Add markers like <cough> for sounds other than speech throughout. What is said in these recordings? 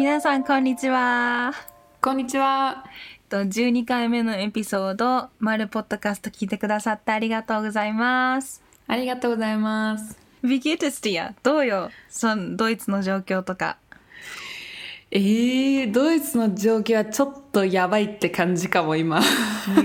皆さんこんにちは。こんにちは。と12回目のエピソード、マルポッドキャスト聞いてくださってありがとうございます。ありがとうございます。Wie geht es dir? どうよ？そのドイツの状況とか。えー、ドイツの状況はちょっとやばいって感じかも今。ニ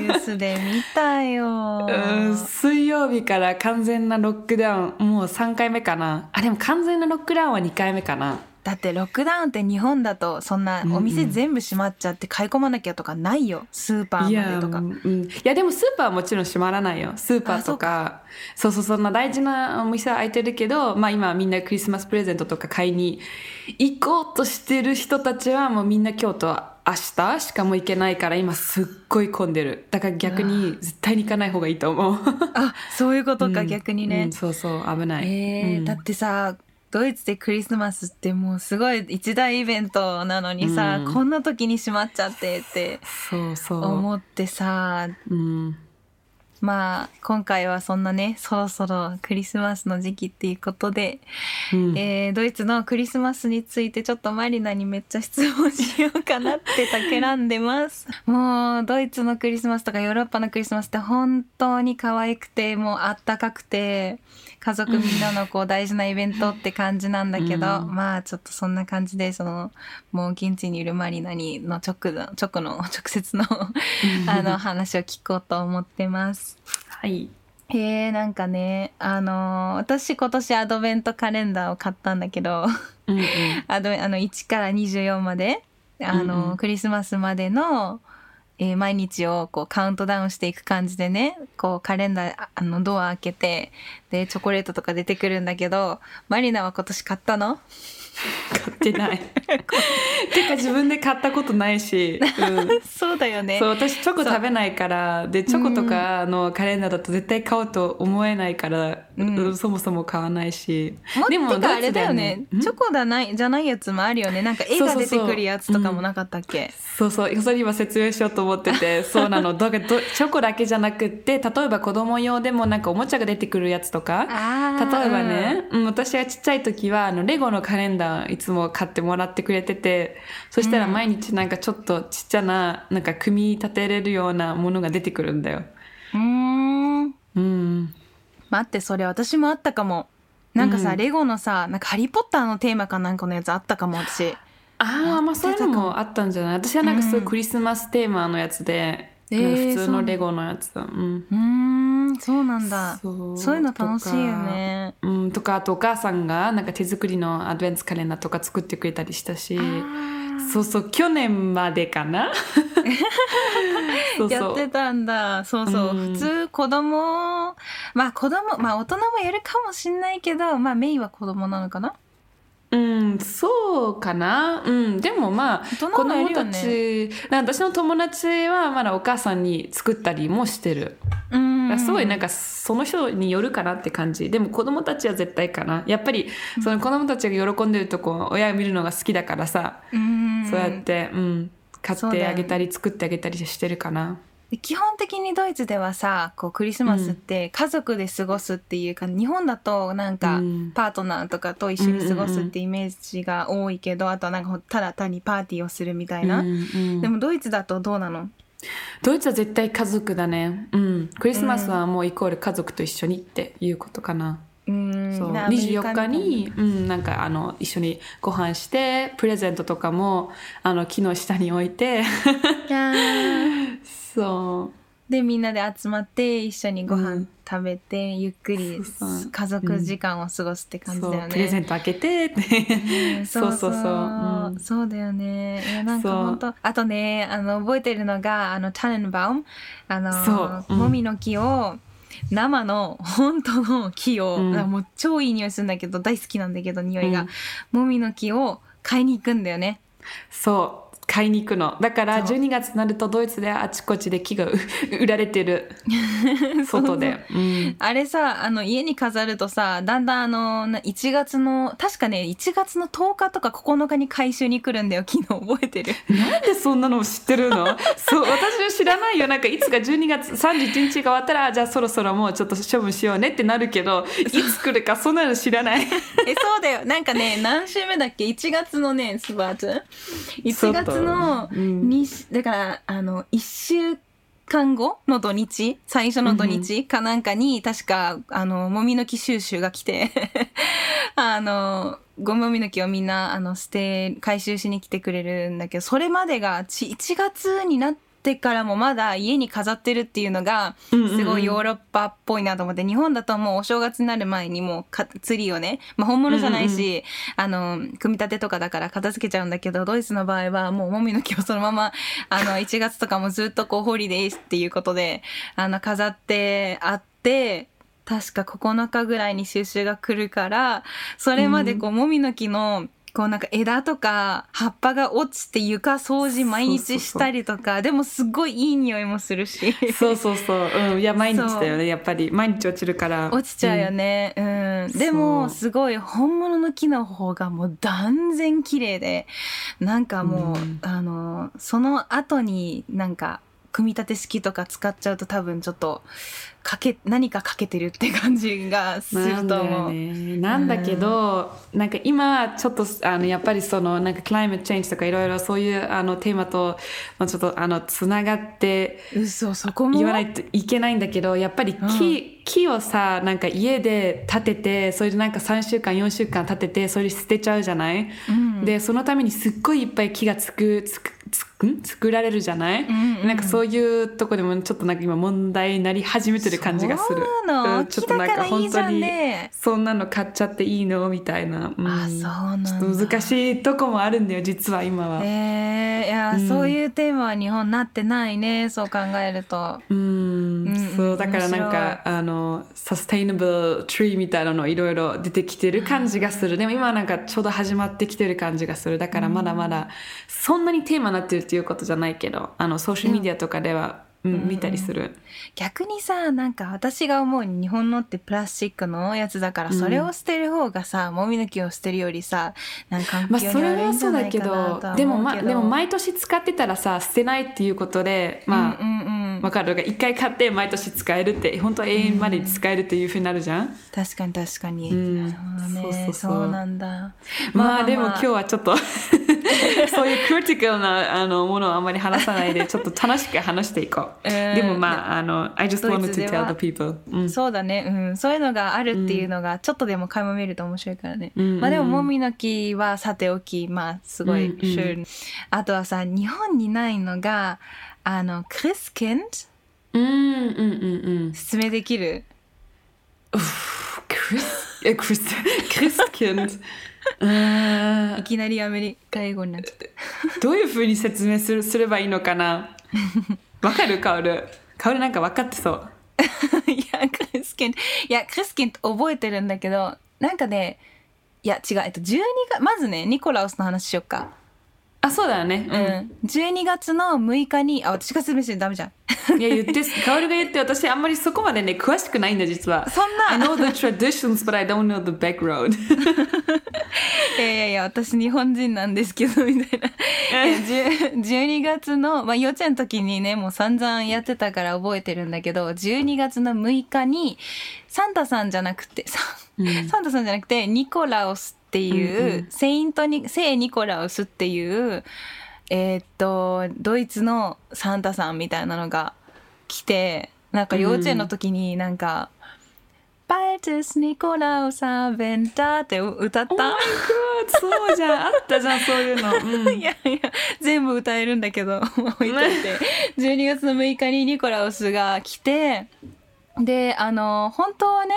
ュースで見たよ。うん水曜日から完全なロックダウン、もう3回目かな。あ、でも完全なロックダウンは2回目かな。だってロックダウンって日本だとそんなお店全部閉まっちゃって買い込まなきゃとかないよ。スーパーいやまでとか。うん、いやでもスーパーはもちろん閉まらないよ。スーパーとか。そうそうそんな大事なお店は開いてるけどまあ今みんなクリスマスプレゼントとか買いに行こうとしてる人たちはもうみんな今日と明日しかも行けないから今すっごい混んでる。だから逆に絶対に行かない方がいいと思う。あ、そういうことか、うん。逆にね。うん。そうそう危ない、えーうん。だってさドイツでクリスマスってもうすごい一大イベントなのにさ、うん。こんな時に閉まっちゃってって思ってさうん。まあ今回はそんなねそろそろクリスマスの時期っていうことで、うん。えードイツのクリスマスについてちょっとマリナにめっちゃ質問しようかなって企んでます。<laughs> もうドイツのクリスマスとかヨーロッパのクリスマスって本当に可愛くてもうあったかくて家族みんなのこう大事なイベントって感じなんだけど、うん。まあちょっとそんな感じでそのもう現地にいるマリナにの直の直の <laughs> 直接のあの話を聞こうと思ってます。はい。へえなんかねあのー私今年アドベントカレンダーを買ったんだけどうんうん。<laughs> アドベあの1から24まであのー、うんうん。クリスマスまでの、えー毎日をこうカウントダウンしていく感じでねこうカレンダーああのドア開けてでチョコレートとか出てくるんだけどマリナは今年買ったの？買ってない。<laughs> てか自分で買ったことないし、うん。<laughs> そうだよね。そう私チョコ食べないからでチョコとかのカレンダーだと絶対買おうと思えないから、うん。うんそもそも買わないし。もでもあれだよね。チョコだないじゃないやつもあるよね。なんか絵が出てくるやつとかもなかったっけ？そうそう。それ今説明しようと思ってて <laughs> そうなの。だけどチョコだけじゃなくって例えば子供用でもなんかおもちゃが出てくるやつとかあ例ーえばね、うん、私がちっちゃい時はあのレゴのカレンダーいつも買ってもらってくれててそしたら毎日なんかちょっとちっちゃななんか組み立てれるようなものが出てくるんだよ。うーん。うん、待ってそれ私もあったかも。なんかさ、うん。レゴのさなんかハリー・ポッターのテーマかなんかのやつあったかも私ああまあそういうのもあったんじゃない？私はなんかすごいクリスマステーマのやつで、えー普通のレゴのやつ。だ。うんうーんそうなんだ。そう。そういうの楽しいよね。うん、とかあとお母さんがなんか手作りのアドベンツカレンダーとか作ってくれたりしたし。そうそう去年までかな？<laughs> そうやそう。ってたんだ。そうそう、うん。普通子供まあ子供まあ大人もやるかもしんないけどまあメインは子供なのかな？うん、そうかな。うん、でもまあ、大人子供たち、私の友達はまだお母さんに作ったりもしてる。うーんすごいなんかその人によるかなって感じ。でも子供たちは絶対かな。やっぱりその子供たちが喜んでるとこ、親が見るのが好きだからさ、うーんそうやって、うん、買ってあげたり作ってあげたりしてるかな。で基本的にドイツではさこうクリスマスって家族で過ごすっていうか、日本だとなんかうん。パートナーとかと一緒に過ごすってイメージが多いけど、あとはなんかただ単にパーティーをするみたいな、うんうん。でもドイツだとどうなの？ドイツは絶対家族だね。うん。クリスマスはもうイコール家族と一緒にっていうことかな。うーん。そう。なアメリカ24日に、うん、なんかあの一緒にご飯してプレゼントとかもあの木の下に置いて <laughs> そでみんなで集まって一緒にご飯うん。食べて、ゆっくりそうそう。家族時間を過ごすってうそう感じだよね。プレゼント開けてって。うん。そうそう。そううん。そうだよね。いやなんかそう。本当あとねあの覚えてるのがあのタネンバウム。あのそう。うん。もみの木を生の本当の木を、うん。もう超いい匂いするんだけど大好きなんだけど匂いが、うん。もみの木を買いに行くんだよね。そう買いに行くの。だからそう。12月になるとドイツであちこちで木がう <laughs> 売られてる。<laughs> 外で。うん。あれさあの家に飾るとさだんだんあのな1月の確かね1月の10日とか9日に回収に来るんだよ。<laughs> 昨日覚えてる。なんでそんなの知ってるの？そう私は知らないよ。なんかいつか12月31日が終わったらじゃあそろそろもうちょっと処分しようねってなるけどいつ来るかそんなの知らない。えそうだよ。なんかね何週目だっけ？1月のねスバーツ1月のうん。にだからあの1週間後の土日最初の土日かなんかに確かあのもみの木収集が来て <laughs> あのゴミもみの木をみんなあの捨て回収しに来てくれるんだけどそれまでがち1月になってからもまだ家に飾ってるっていうのがすごいヨーロッパっぽいなと思って日本だともうお正月になる前にもうかツリーをね、まあ、本物じゃないし、あの組み立てとかだから片付けちゃうんだけどドイツの場合はもうもみの木をそのままあの <laughs> 1月とかもずっとこうホリデーっていうことであの飾ってあって。確か9日ぐらいに収集が来るからそれまでこう、もみの木のこうなんか枝とか葉っぱが落ちて床掃除毎日したりとかでもすっごいいい匂いもするし。そうそうそう、うん、いや毎日だよね。やっぱり毎日落ちるから。落ちちゃうよね。うん、でもそうすごい本物の木の方がもう断然綺麗でなんかもう、うん。あのその後になんか組み立て式とか使っちゃうと多分ちょっとかけ何かかけてるって感じがすると思う。ね、なんだけど、なんか今ちょっとあのやっぱりそのなんかクライメットチェンジとかいろいろそういうあのテーマと、まあ、ちょっとあのつながって嘘そこも？言わないといけないんだけどやっぱり木,、木をさなんか家で建ててそれでなんか3週間4週間建ててそれで捨てちゃうじゃない、うん。でそのためにすっごいいっぱい木がつくつく作られるじゃない、んうんなんかそういうとこでもちょっとなんか今問題になり始めてる感じがする。そうなの、うんちょっとなんか本当にね。そんなの買っちゃっていいの？みたいな、うん。あそうなんだ。ちょっと難しいとこもあるんだよ実は今は。え。ー、いや、うん。そういうテーマは日本なってないねそう考えると。うん。うんそうだからなんかあのサステイナブルトリーみたいなのいろいろ出てきてる感じがする。でも今はなんかちょうど始まってきてる感じがする。だからまだまだそんなにテーマになってるっていうことじゃないけどあのソーシャルメディアとかでは、うん、見たりする。逆にさなんか私が思うに日本のってプラスチックのやつだからそれを捨てる方がさ、もみの木を捨てるよりさなんか環まあそれ境に悪いんじはそうだけゃないかなど。とはでも,、ま、思うけどでも毎年使ってたらさ捨てないっていうことでまあ、うんうんうんわかる。が一回買って毎年使えるって本当は永遠まで使えるっていうふうになるじゃん、確かに確かに、うん。そうね。そうそうそう。なんだ。まあでも今日はちょっと <laughs> そういうクリティカルなあのものをあんまり話さないで <laughs> ちょっと楽しく話していこう、うん。でもまああの I just wanted ツ to tell the people、うん。そうだね、うん、そういうのがあるっていうのがちょっとでも垣間見ると面白いからね、うん。うんまあでももみの木はさておきまあすごい、うんうん。schön あとはさ日本にないのがあのクリスケンうんうんうんうん。説明できる？クリスえクリスクリスキンうんいきなりアメリカ英語になっちゃって。どういうふうに説明するすればいいのかな？わかるカオル？カオルなんか分かってそう。<laughs> いやクリスケンいやクリスケンって覚えてるんだけどなんかねいや違う、えっと、12月まずねニコラウスの話しよっかあそうだよね。うん、12月の6日にあ私が説明してるダメじゃん。うん、いや言って <laughs> カオルが言って私あんまりそこまでね詳しくないんだ実は。そんな。I know the traditions but I don't know the back road. <laughs> いやいやいや私日本人なんですけどみたいな。いや <laughs> 10 12月の、まあ、幼稚園の時にねもう散々やってたから覚えてるんだけど12月の6日にサンタさんじゃなくてサ,、ンタさんじゃなくてニコラウスっていう、うんうん。セイントに聖ニコラウスっていうえーっとドイツのサンタさんみたいなのが来てなんか幼稚園の時になんか「バイトスニコラウサーベンタ」って歌った、Oh そうじゃん。あったじゃんそういうの、<laughs> うん。いやいや全部歌えるんだけど置いといて。<laughs> 12月の6日にニコラウスが来てであの本当はね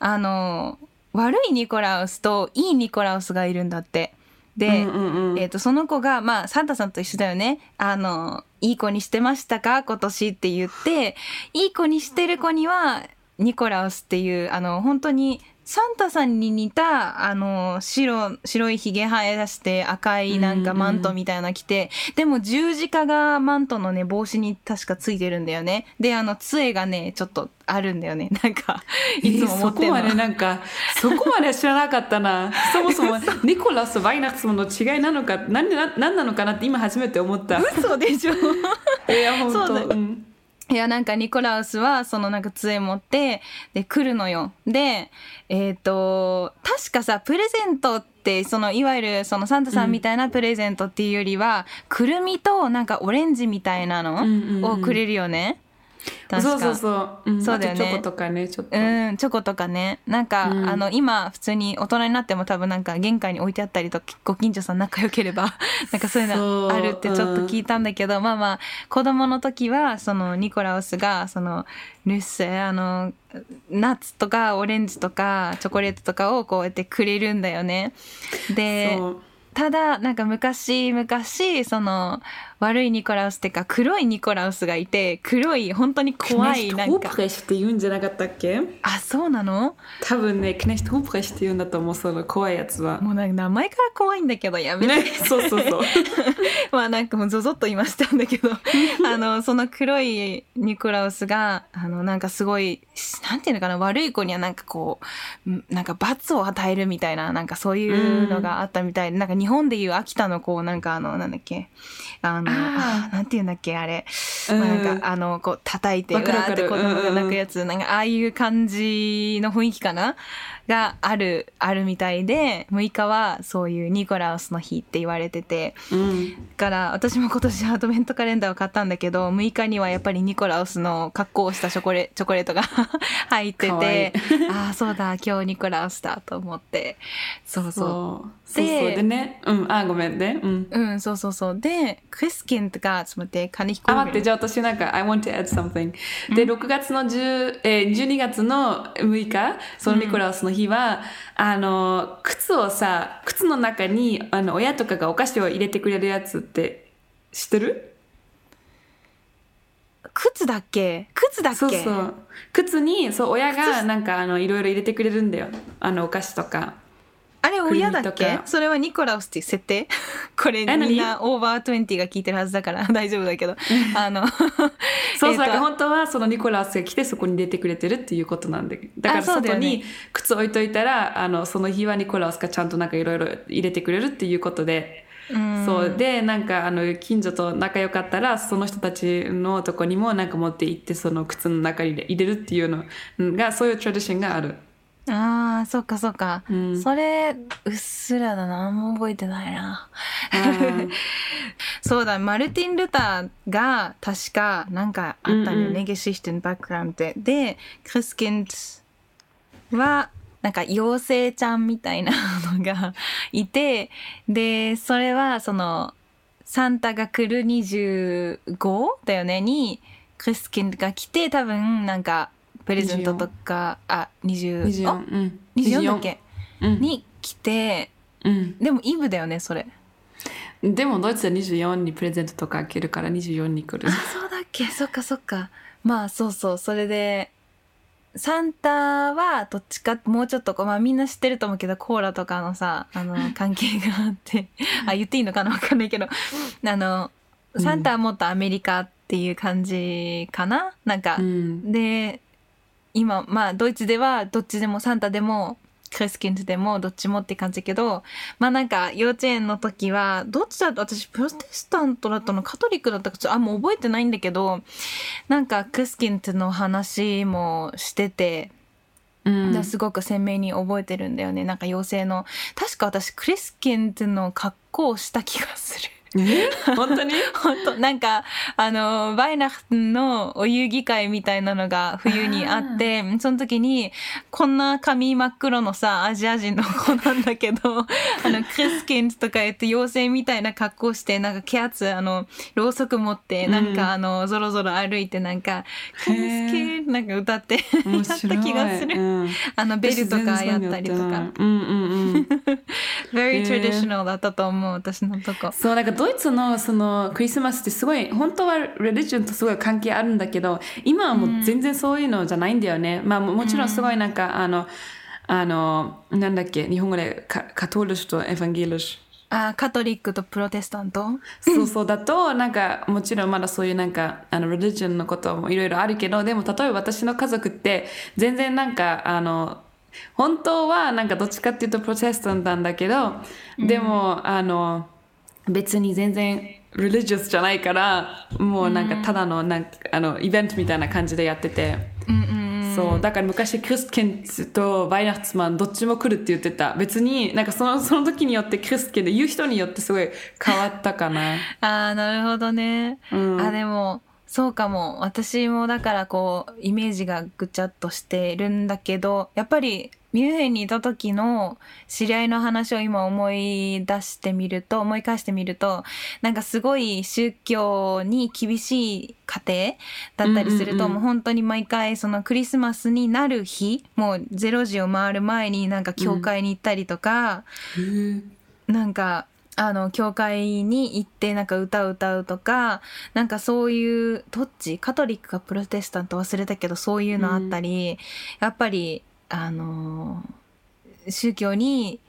あの悪いニコラウスといいニコラウスがいるんだって。で、うんうんうん。えー、とその子が、まあ、サンタさんと一緒だよね。あのいい子にしてましたか？今年って言っていい子にしてる子にはニコラウスっていうあの本当にサンタさんに似た、あの、白、白いひげ生え出して赤いなんかマントみたいなの着て、でも十字架がマントのね、帽子に確かついてるんだよね。で、あの、杖がね、ちょっとあるんだよね。<laughs> なんか、いつも持ってるの。そこまでなんか、<laughs> そこまで知らなかったな。そもそも、<laughs> ニコラスとバイナッツモの違いなのか、何な何なのかなって今初めて思った。嘘でしょいや、本当そうだうんいや、なんかニコラウスは、そのなんか杖持って、で、来るのよ。で、えっ、と、確かさ、プレゼントって、その、いわゆる、そのサンタさんみたいなプレゼントっていうよりは、くるみとなんかオレンジみたいなうんうんうんのをくれるよね。確かそうそうそう。うんそうだよねチョコとかね、ちょっと。うん、チョコとかね。なんか、うんあの、今、普通に大人になっても多分なんか玄関に置いてあったりとか、ご近所さん仲良ければ、<laughs> なんかそういうのあるってちょっと聞いたんだけど、まあまあ、子供の時は、その、ニコラウスが、その、ルッセ、あの、ナッツとかオレンジとかチョコレートとかをこうやってくれるんだよね。で、ただなんか昔昔その悪いニコラウスっていうか黒いニコラウスがいて黒い本当に怖いクネなんか。ヒトホープレシって言うんじゃなかったっけ？あそうなの？多分ね、クネヒトホープレシって言うんだと思う、その怖いやつは。もうなんか名前から怖いんだけどやめて、ね、そうそうそう。<laughs> まあなんかもうゾゾッと言いましたんだけど。<laughs> あのその黒いニコラウスがあのなんかすごいなんていうのかな？悪い子にはなんかこうんなんか罰を与えるみたいななんかそういうのがあったみたいで、なんか日本でいう秋田のこうなんかあのなんだっけ？あのあなんていうんだっけあれ、うん。まあ、なんかあのこう叩いてうわわかるわかる。ーって子供が泣くやつ、なんかああいう感じの雰囲気かな？があるあるみたいで6日はそういうニコラウスの日って言われてて。うん。だから私も今年アドベントカレンダーを買ったんだけど6日にはやっぱりニコラウスの格好をしたチョコレチョコレートが <laughs> 入ってて。ああそうだ今日ニコラウスだと思って。そうそそう。そうそう。でね、うん、あ、ごめんね。うん。ううんそうそうそう。でクリスキンがちょっと待ってカニヒコあ、待って、じゃあ私なんか、I want to add something. で、6月の10、えー、12月の6日、そのニコラウスの日は、あの、靴をさ、靴の中に、あの、親とかがお菓子を入れてくれるやつって、知ってる？靴だっけ？靴だっけ？そうそう。靴に、そう、親がなんか、あの、いろいろ入れてくれるんだよ。あの、お菓子とか。あれ親だっけ？それはニコラウスっていう設定？<laughs> これみんなオーバー20が聞いてるはずだから大丈夫だけどあの <laughs> そうそう、本当はそのニコラウスが来てそこに出てくれてるっていうことなんで。だから外に靴置いといたら、あの、その日はニコラウスがちゃんとなんかいろいろ入れてくれるっていうことで。うんそう。で、なんかあの、近所と仲良かったら、その人たちのとこにもなんか持って行って、その靴の中に入れるっていうのが、そういうトラディションがある。ああそっかそっか、うん。それうっすらだな。あんま覚えてないな。うん <laughs> そうだマルティン・ルターが確かなんかあったんだよね、うんうん。ゲシシテンバックグラウンドででクリスキンドはなんか妖精ちゃんみたいなのが <laughs> いてでそれはそのサンタが来る25だよねにクリスキンドが来て多分なんかプレゼントとかあ20 24。あ？うん。24だっけ？うん。に来てうん。でもイブだよねそれ。でもドイツは24にプレゼントとか開けるから24に来る。そうだっけ？そっかそっか。まあそうそうそれでサンタはどっちかもうちょっとこう、まあ、みんな知ってると思うけどコーラとかのさあの関係があって。あ言っていいのかな？わかんないけど。あのサンタはもっとアメリカっていう感じかな、なんか、うん。で今まあドイツではどっちでもサンタでもクリスキンズでもどっちもって感じだけどまあなんか幼稚園の時はどっちだと私プロテスタントだったの？カトリックだったかちょっとあんま覚えてないんだけどなんかクリスキンズの話もしてて、うん。すごく鮮明に覚えてるんだよね。なんか妖精の確か私クリスキンズの格好をした気がする。え？本当に？<laughs> 本当。なんかあのバイナフンのお遊戯会みたいなのが冬にあってその時にこんな髪真っ黒のさアジア人の子なんだけど <laughs> あのクリスキンズとか言って妖精みたいな格好してなんかケアツあのろうそく持ってなんか、うんあのぞろぞろ歩いてなんか「クリスキンズ」なんか歌って面やった気がする、うん。あのベルとかやった。りとか。うんうんうん。<laughs> Very traditional だったと思う私のとこ。そうなんかドイツのそのクリスマスってすごい本当はレリジョンとすごい関係あるんだけど今はもう全然そういうのじゃないんだよね、まあももちろんすごいなんか、あのあの、なんだっけ、日本語でカカトリッシュとエヴァンゲリッシュ。あカトリックとプロテスタント？そうそう。だと、なんか、もちろんまだそういうなんか、あの、リリジョンのこともいろいろあるけど、でも例えば私の家族って、全然なんか、あの、本当はなんかどっちかっていうとプロテスタントなんだけど、でも、あの、別に全然、リリジョスじゃないから、もうなんかただのなんか、あの、イベントみたいな感じでやってて。そうだから昔クリスケンとバイナッツマンどっちも来るって言ってた。別になんかその <laughs> その時によってクリスケンで言う人によってすごい変わったかな。ああなるほどね、うん。あでもそうかも。私もだからこうイメージがぐちゃっとしてるんだけどやっぱりミュンヘンにいた時の知り合いの話を今思い出してみると思い返してみるとなんかすごい宗教に厳しい家庭だったりすると、うんうんうん。もう本当に毎回そのクリスマスになる日もう0時を回る前になんか教会に行ったりとか、なんかあの教会に行ってなんか歌を歌うとかなんかそういうどっち？カトリックかプロテスタント忘れたけどそういうのあったり、やっぱりあの宗教に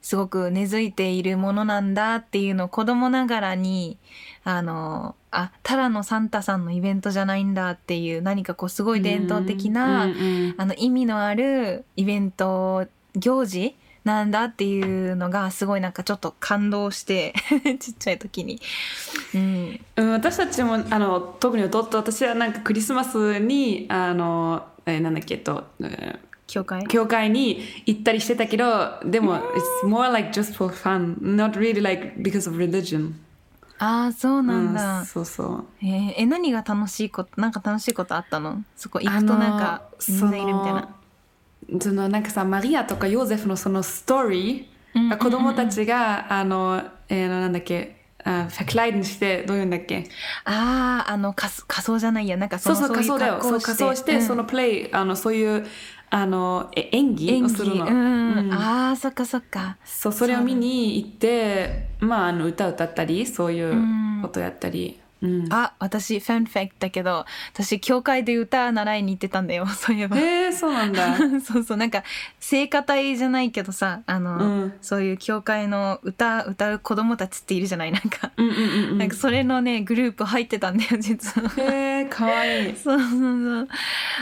すごく根付いているものなんだっていうのを子供ながらにあのあただのサンタさんのイベントじゃないんだっていう何かこうすごい伝統的な、うんうんあの意味のあるイベント行事なんだっていうのがすごいなんかちょっと感動して <laughs> ちっちゃい時に、うん、うん私たちもあの特に弟私はなんかクリスマスにあの、えーなんだっけと、えー教会？教会に行ったりしてたけどでも it's more like just for fun not really like because of religion. ああそうなんうだん、、そうそう。えーえ何が楽しいことなんか楽しいことあったの？そこ行くとなんかみんないるみたいな。そのなんかさマリアとかヨーゼフのそのストーリー、子供たちがあの、えーなんだっけ？あフェクライデンしてどういうんだっけ？あああの仮仮装じゃないやなんかそそうのそう仮装だよ。そう仮装して、うんそのプレイあのそういうあのえ演技演をするの、技うん、うん。ああそっかそっか。そうそれを見に行ってまああの歌歌ったりそういうことやったり、うん。あ私ファンファクトだけど私教会で歌習いに行ってたんだよ <laughs> そういえば。へえそうなんだ。<laughs> そうそうなんか聖歌隊じゃないけどさあの、うん。そういう教会の歌歌う子供たちっているじゃないなんか、うんうんうんうん。なんかそれのねグループ入ってたんだよ実は。へえかわい。い <laughs> そうそうそう。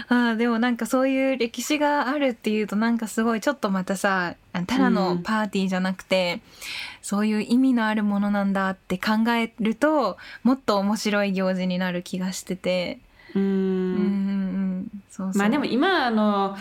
あーでもなんかそういう歴史があるっていうとなんかすごいちょっとまたさあただのパーティーじゃなくて、そういう意味のあるものなんだって考えるともっと面白い行事になる気がしてて、うん。うんうんうん。そうそう。まあでも今あの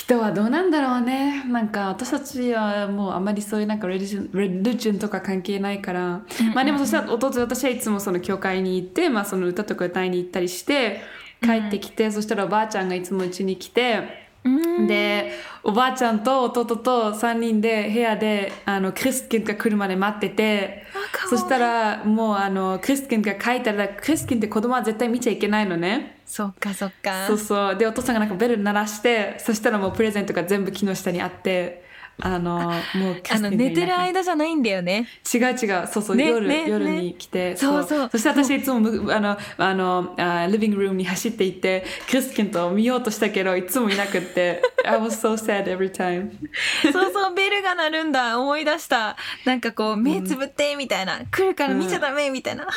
人はどうなんだろうね。なんか私たちはもうあまりそういうなんかレリジョンレリジョンとか関係ないから、まあでもそしたら弟私はいつもその教会に行って、まあ、その歌とか歌いに行ったりして帰ってきて、そしたらおばあちゃんがいつもうちに来て。うん。でおばあちゃんと弟と3人で部屋であのクリスケンが来るまで待っててそしたらもうあのクリスケンが帰ったらクリスケンって子供は絶対見ちゃいけないのね。そっかそっか。そうそう。でお父さんがなんかベル鳴らしてそしたらもうプレゼントが全部木の下にあってあのもうあの寝てる間間じゃないんだよね。違う違うそうそう、ね夜、ね夜ねに来てそうそう。そして私いつもむあのあのあリビングルームに走っていってクリスケンと見ようとしたけどいつもいなくって I was so sad every time. <laughs> そうそうベルが鳴るんだ。思い出した。なんかこう目つぶってみたいな、来るから見ちゃダメみたいな、はあ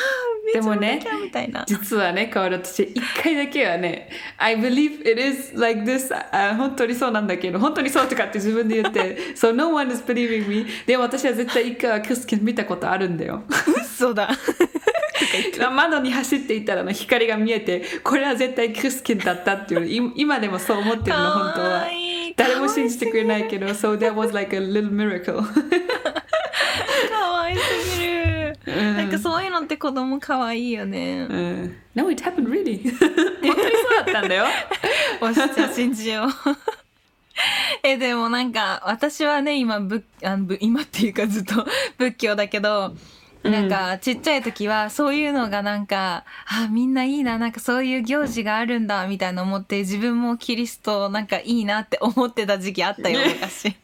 目つぶんなきゃみたいな、実はね、カオル私、一回だけはね、I believe it is like this あ本当にそうなんだけど、本当にそうとかって自分で言って、so no one is believing me. でも私は絶対一回はクリスケン見たことあるんだよ。嘘だ窓に走っていたらあの光が見えて、これは絶対クリスケンだったっていう、い今でもそう思ってるの、本当は誰も信じてくれないけど、so that was like a little miracle. <laughs> かわいすぎる、うんなんかそういうのって子供かわいいよね、うん、no, it happened really. <laughs> 本当にそうだったんだよ。<laughs> おしじゃあ信じよう <laughs> えでもなんか私はね今仏あのぶ今っていうかずっと <laughs> 仏教だけどなんかちっちゃい時はそういうのがなんかあみんないいななんかそういう行事があるんだみたいな思って自分もキリストなんかいいなって <laughs> 思ってた時期あったよ昔。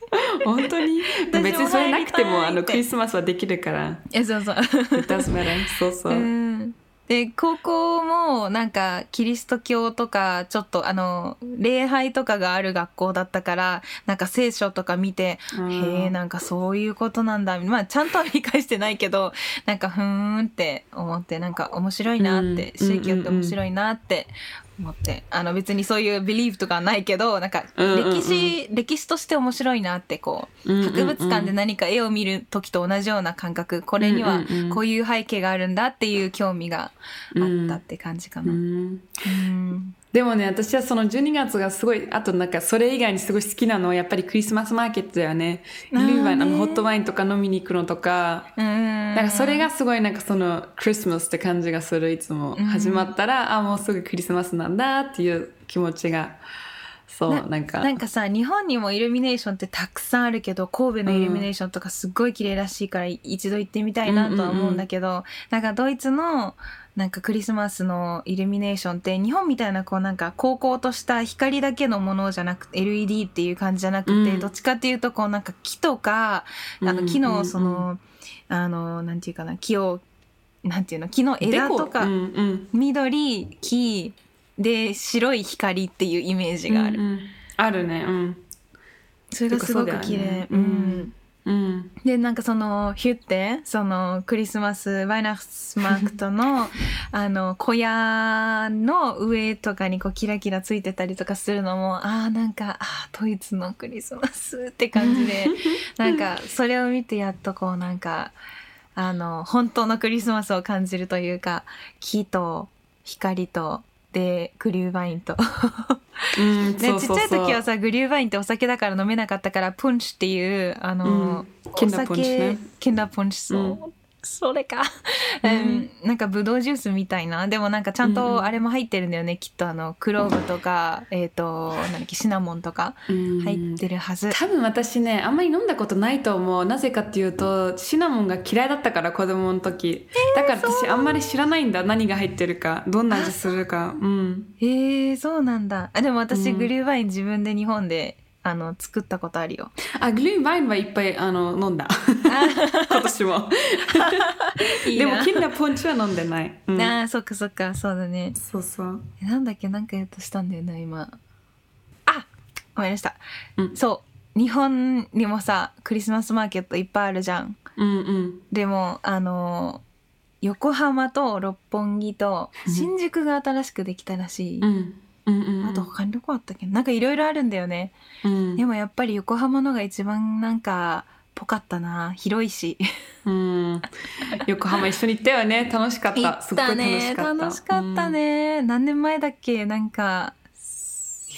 本当に？別にそれなくてもあのクリスマスはできるから。えそうそう。It does matter. そうそう。うんで高校もなんかキリスト教とかちょっとあの礼拝とかがある学校だったからなんか聖書とか見て、うん。へえなんかそういうことなんだ。まあちゃんとは理解してないけどなんかふーんって思ってなんか面白いなって、うん。宗教って面白いなって思って。あの別にそういうビリーフとかはないけどなんか歴史、歴史として面白いなってこう博物館で何か絵を見る時と同じような感覚。これにはこういう背景があるんだっていう興味があったって感じかな。うん。うんでもね私はその12月がすごいあとなんかそれ以外にすごい好きなのはやっぱりクリスマスマーケットだよね。あールーのホットワインとか飲みに行くのとか。うんなんかそれがすごいなんかそのクリスマスって感じがするいつも。始まったら、あもうすぐクリスマスなんだっていう気持ちがそうなんか。なんかさ日本にもイルミネーションってたくさんあるけど神戸のイルミネーションとかすっごい綺麗らしいから一度行ってみたいなとは思うんだけど、なんかドイツのなんかクリスマスのイルミネーションって日本みたいなこうなんか高校とした光だけのものじゃなくて LED っていう感じじゃなくて、うん。どっちかっていうとこうなんか木とかあの木のその、あのなんていうかな木をなんていうの木の枝とか、うんうん。緑木で白い光っていうイメージがある、うんうん。あるねうん。それがすごく綺麗、ねううん。んうん。でなんかそのヒュってそのクリスマスワイナスマークトの <laughs> あの小屋の上とかにこうキラキラついてたりとかするのもあーなんかあードイツのクリスマスって感じで <laughs> なんかそれを見てやっとこうなんかあの本当のクリスマスを感じるというか木と光とでグリューワインと。うんね、ちっちゃい時はさグリューワインってお酒だから飲めなかったからプンシっていうあの、うん。キンダーポンチね。キンダーポンチそう、うんそれか、ううん。ん、なんかブドウジュースみたいな。でもなんかちゃんうんうん。とあれも入ってるんだよね、きっとあのクローブとかえっ、となんだっけシナモンとかうん。入ってるはず、多分私ねあんまり飲んだことないと思う。なぜかっていうとシナモンが嫌いだったから子供の時、だから私あんまり知らないんだ。何が入ってるか。どんな味するか。うん。えー、そうなんだ。あでも私、うん。グリューワイン自分で日本であの作ったことあるよ。あグリーンワインはいっぱいあの飲んだ。<laughs> 今年も。でもキンダーポンチは飲んでない、うん。あーそっかそっかそうだね。そうそう。えなんだっけなんかやっとしたんだよな今。あ思い出した、うん。そう。日本にもさクリスマスマーケットいっぱいあるじゃん。うんうん。でもあの横浜と六本木とうん。新宿が新しくできたらしい、うんうんうんあと他にどこあったっけ？なんかいろいろあるんだよね、うん。でもやっぱり横浜のが一番なんかぽかったな。広いし。うん。横浜一緒に行ったよね。楽しかった。すっごい楽しかった。楽しかったね、何年前だっけ？なんか。い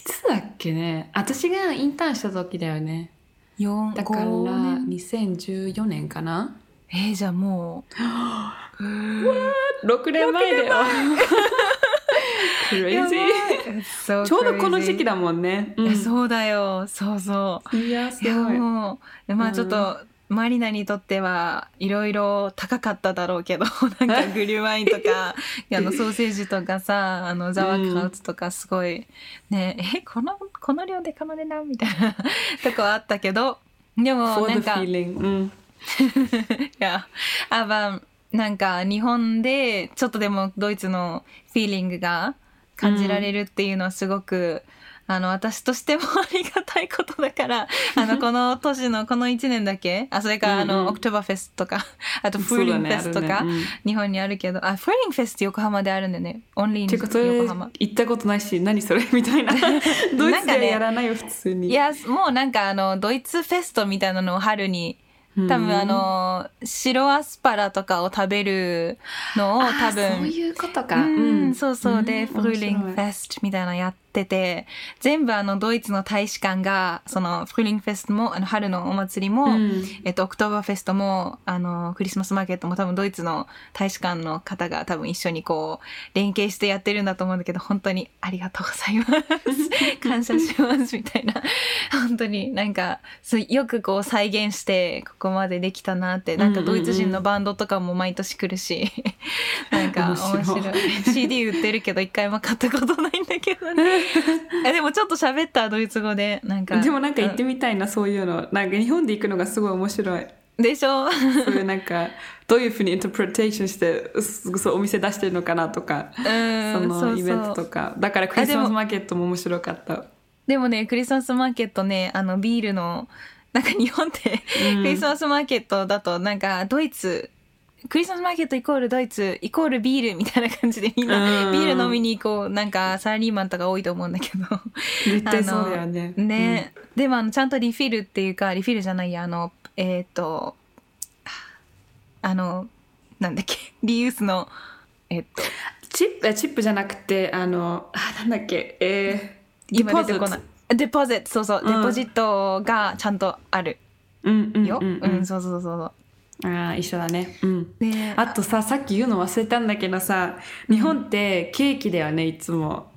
つだっけね？私がインターンした時だよね。4だから5年？2014年かな？えー、じゃあもう。<gasps> 6年前だよクレイジーーちょうどこの時期だもんね、うん。そうだよ。そうそう。いやすごい。もうでまあうんちょっと、マリナにとってはいろいろ高かっただろうけど <laughs> なんかグリューワインとか <laughs> あのソーセージとかさあのザワークラウツとかすごい、ねえこのこの量でこの値段みたいな <laughs> とこあったけどでもなんか feeling うん。いや、あばなんか日本でちょっとでもドイツのフィーリングが感じられるっていうのはすごく、あの私としても <laughs> ありがたいことだからあの <laughs> この年のこの1年だけあそれからあの、うん。うんオクトーバーフェスとか <laughs> あと Frühlingsfest とか、あるね。日本にあるけどあ Frühlingsfest って横浜であるんだよね。 only てかそれ横浜。行ったことないし何それ？みたいな。ドイツではやらないよ普通に。いやもうなんかあのドイツフェストみたいなのを春に多分あの白アスパラとかを食べるのを多あーそう分いうことか。うんそうそう。で、ん Frühlingsfest みたいなのやってて全部あのドイツの大使館がその Frühlingsfest もあの春のお祭りも、うん。えっと、オクトーバーフェストもあのクリスマスマーケットも多分ドイツの大使館の方が多分一緒にこう連携してやってるんだと思うんだけど本当にありがとうございます。<laughs> 感謝しますみたいな。本当になんかよくこう再現してここまでできたなってなんかドイツ人のバンドとかも毎年来るしなんか面面白い。CD 売ってるけど一回も買ったことないんだけどね。<laughs> えでもちょっと喋ったドイツ語でなんか。でもなんか行ってみたいなそういうの。なんか日本で行くのがすごい面白い。でしょ？そういうなんかどういうふうにインタープレテーションしてすそうお店出してるのかなとか、うんそのイベントとか。だからクリスマスマーケットも面白かった。でもねクリスマスマーケットねあのビールのなんか日本って、うん。クリスマスマーケットだとなんかドイツクリスマスマーケットイコールドイツイコールビールみたいな感じでみんなうん。ビール飲みに行こうなんかサラリーマンとか多いと思うんだけど。絶対そうだよね。ね、でもあのちゃんとリフィルっていうかリフィルじゃないやあのえっ、とあのなんだっけ <laughs> リユースのえっと。チップえチップじゃなくてあのあなんだっけえー、今出てこない。デポジット。そうそう、うん。デポジットがちゃんとあるうんうんよ、うん。うんそうそうそうそうああ一緒だね。うん。ねあとささっき言うの忘れたんだけどさ日本ってケーキだよねいつも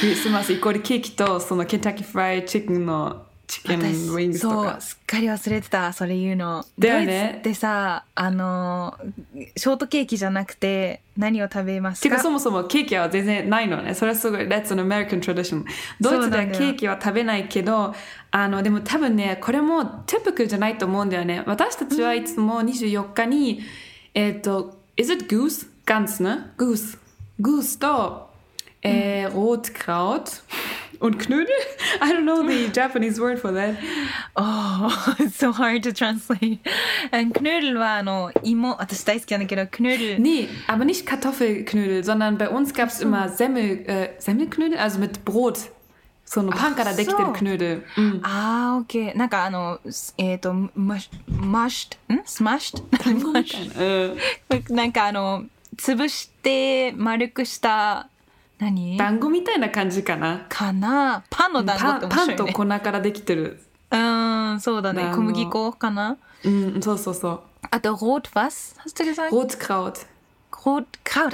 クリスマスイコールケーキとそのケンタッキーフライチキンのチキンウ私ィングスとそうか。すっかり忘れてたそれ言うの。だよね。ドイツってさあのショートケーキじゃなくて何を食べますか？てかそもそもケーキは全然ないのね。それはすごい That's an American tradition ドイツではケーキは食べないけどあのでも多分ねこれもティピカルじゃないと思うんだよね。私たちはいつも24日に、えっ、と Is it goose? ガンスね。Goose Goose と、えー、Rotkraut und Knödel <laughs> I don't know the <laughs> Japanese word for that Oh, <laughs> it's so hard to translate. クヌールはあの芋、私大好きなんだけど、クヌール。 Nee, aber nicht Kartoffelknödel, sondern bei uns gab es immer Semmel, äh, Semmelknödel, also mit Brot. So eine Panからできてる Knödel. うんああ、オッケー。なんかあの、えっ、と、マッシュ、マッシュ、んスマッシュマッシュなんかあの、潰して丸くした、 何？団子みたいな感じかな。かなパンの団子って面パンと粉からできてる。うーん、そうだね。小麦粉かな？うん、そうそうそう。あと、ロートファス Hast du gesagt? Rotkraut。ロー。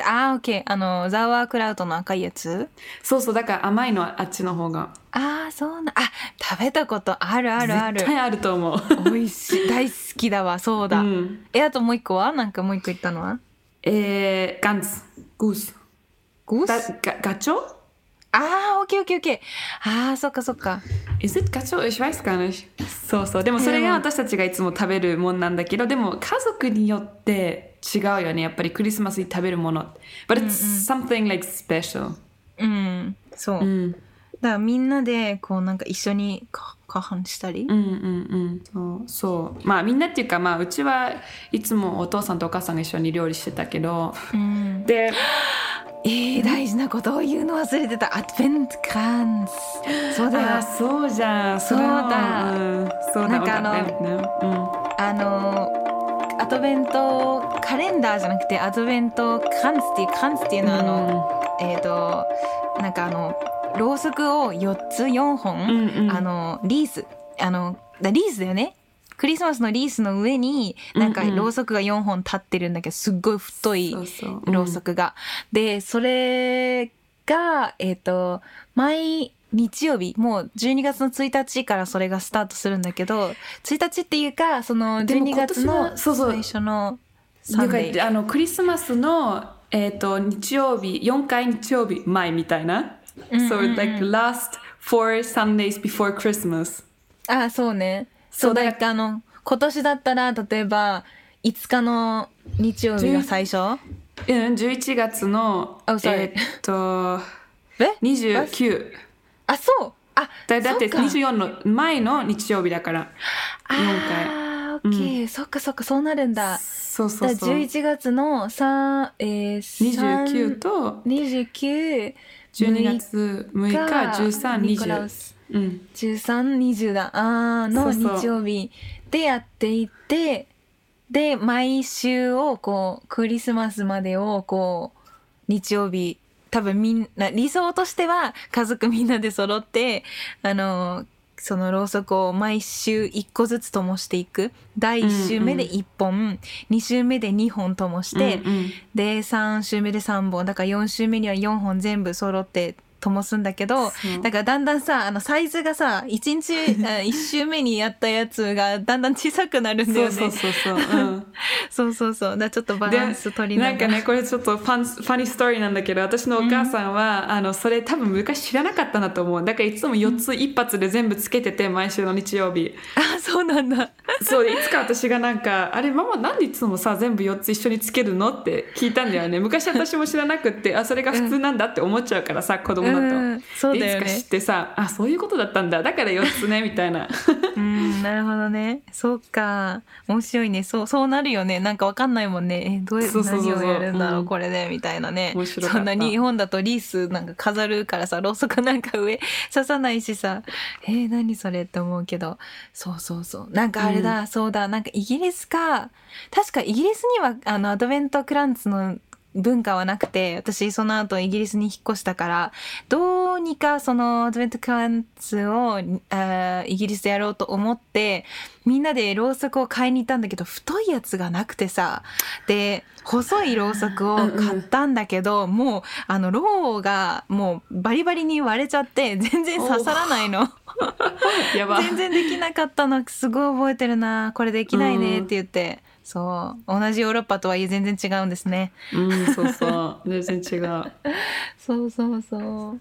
ああ、オッケー。あの、ザワークラウトの赤いやつ？そうそう、だから甘いのはあっちの方が。ああ、そうな。あ、食べたことあるあるある絶。対あると思う。美味しい。<laughs> 大好きだわ。そうだ。うんえ、あともう一個は？なんかもう一個言ったのは？えー、ガンツ。グース。ゴーだスガガチョ？ああ、オッケーオッケーオッケー。ああ、そっかそっか。Is it ガチョ Ich weiß gar nicht. そうそう。でもそれが私たちがいつも食べるもんなんだけど、でも家族によって違うよね。やっぱりクリスマスに食べるもの。But it's something like special. うん。そう。うん。だからみんなでこうなんか一緒にか過飯したり？うんうんうん。そう。そう。まあみんなっていうか、まあうちはいつもお父さんとお母さんが一緒に料理してたけど、うん。で、なことを言うの忘れてた。アドベントクランス。そうだよ。そうじゃん。そうだうん、そうだ。なんかあのあのアドベントカレンダーじゃなくてアドベントクランスっていうクランスっていうのはあの、えっ、となんかあのろうそくを4つ4本、うんうんあのリースあのだリースだよねクリスマスのリースの上になんかろうそくが4本立ってるんだけどすっごい太いろうそくが。でそれがえっ、と毎日曜日もう12月の1日からそれがスタートするんだけど1日っていうかそのでも12月のはそうそう最初のサなんかンデー。あのクリスマスの、えー、と日曜日4回日曜日前みたいな？so like last four Sundays before Christmas. あそうねそううだからあの今年だったら例えば5日の日曜日が最初？うん、11月の、Oh. えーっと、え？29。あそうあだだってそっか24の前の日曜日だから。4回。オッケー、そっかそっかそうなるんだそうそうそう。11月の3えー、29と29 12月6日、13、ニコラウ20。スうん。1320だ。あーの日曜日でやっていってで毎週をこうクリスマスまでをこう日曜日多分みんな理想としては家族みんなで揃ってあのそのろうそくを毎週1個ずつ灯していく。第1週目で1本、2週目で2本灯して、うんうん。で3週目で3本だから4週目には4本全部揃って灯すんだけどだからだんだんさあのサイズがさ1日 <laughs> あ1周目にやったやつがだんだん小さくなるんだよね。そうそうそうそう、うん。<laughs> そうそうそう。だちょっとバランス取りななんかがらねこれちょっとファンファニーストーリーなんだけど私のお母さんは、あのそれ多分昔知らなかったなと思うだからいつも4つ一発で全部つけてて毎週の日曜日。あそうなんだ。そういつか私がなんか「あれママなんでいつもさ全部4つ一緒につけるの?」って聞いたんだよね。昔私も知らなくってあそれが普通なんだって思っちゃうからさ子供うん。そうだよね。知ってさあそういうことだったんだ。だから4つねみたいな。<laughs> うんなるほどね。そうか。面白いね。そうそうなるよね。なんかわかんないもんね。えどういうそうそうそうそう。何をやるんだろう、うん。これでみたいなね。そんな日本だとリースなんか飾るからさろうそくなんか上 <laughs> 刺さないしさ。えー、何それって思うけど。そうそうそう。なんかあれだ、そうだ。なんかイギリスか。確かイギリスにはあのアドベントクランツの文化はなくて私その後イギリスに引っ越したからどうにかそのアドベントクランツをあーイギリスでやろうと思ってみんなでろうそくを買いに行ったんだけど太いやつがなくてさ。で細いろうそくを買ったんだけどもうあのろうがもうバリバリに割れちゃって全然刺さらないの。やば。<laughs> 全然できなかったの。すごい覚えてるな。これできないねって言って、そう。同じヨーロッパとはいえ全然違うんですね。うんそうそう。全然違う。<laughs> そうそうそう。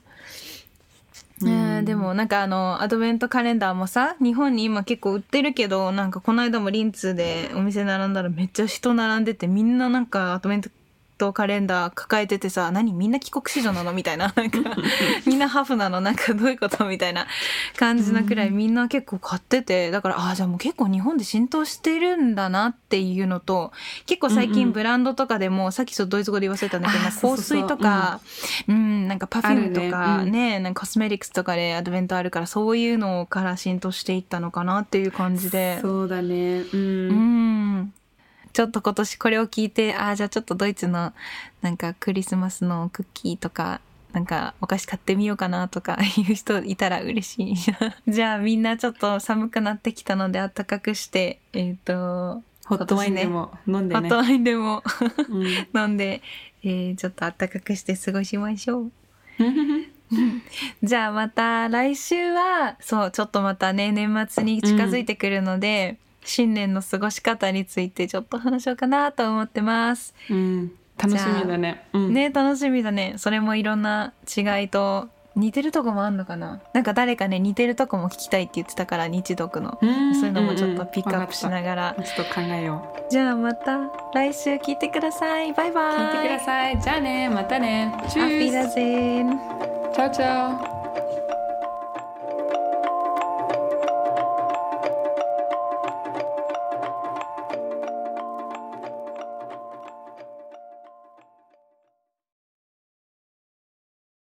ねえでもなんかあのアドベントカレンダーもさ日本に今結構売ってるけどなんかこの間もリンツでお店並んだらめっちゃ人並んでてみんななんかアドベントカレンダー抱えててさ何みんな帰国子女なの？みたいな。なんか <laughs> みんなハーフなの？なんかどういうこと？みたいな感じのくらいみんな結構買ってて。だからああじゃあもう結構日本で浸透してるんだなっていうのと結構最うんうん。近ブランドとかでも、さっきちょっとドイツ語で言わせたんだけど香水とかうん、なんかパフュームとあかるね。ねうん。なんかコスメティクスとかでアドベントあるからそういうのから浸透していったのかなっていう感じで。そうだね。うん、うんちょっと今年これを聞いてああじゃあちょっとドイツのなんかクリスマスのクッキーとかなんかお菓子買ってみようかなとかいう人いたら嬉しい <laughs> じゃあみんなちょっと寒くなってきたので暖かくしてえっ、とホットワインでも飲んでね。ホットワインでもうん。<laughs> 飲んで、えーちょっと暖かくして過ごしましょう。<laughs> じゃあまた来週はそうちょっとまたね年末に近づいてくるので、新年の過ごし方についてちょっと話そうかなと思ってます。うん、楽しみだね。うん、ね楽しみだねそれもいろんな違いと似てるとこもあんのかな？なんか誰かね似てるとこも聞きたいって言ってたから日読の、うんそういうのもちょっとピックアップしながら、ちょっと考えよう。じゃあまた来週聞いてくださいバイバイ聞いてください。じゃあね、またね。チュアフィーダゼーンス。チャオチャオ。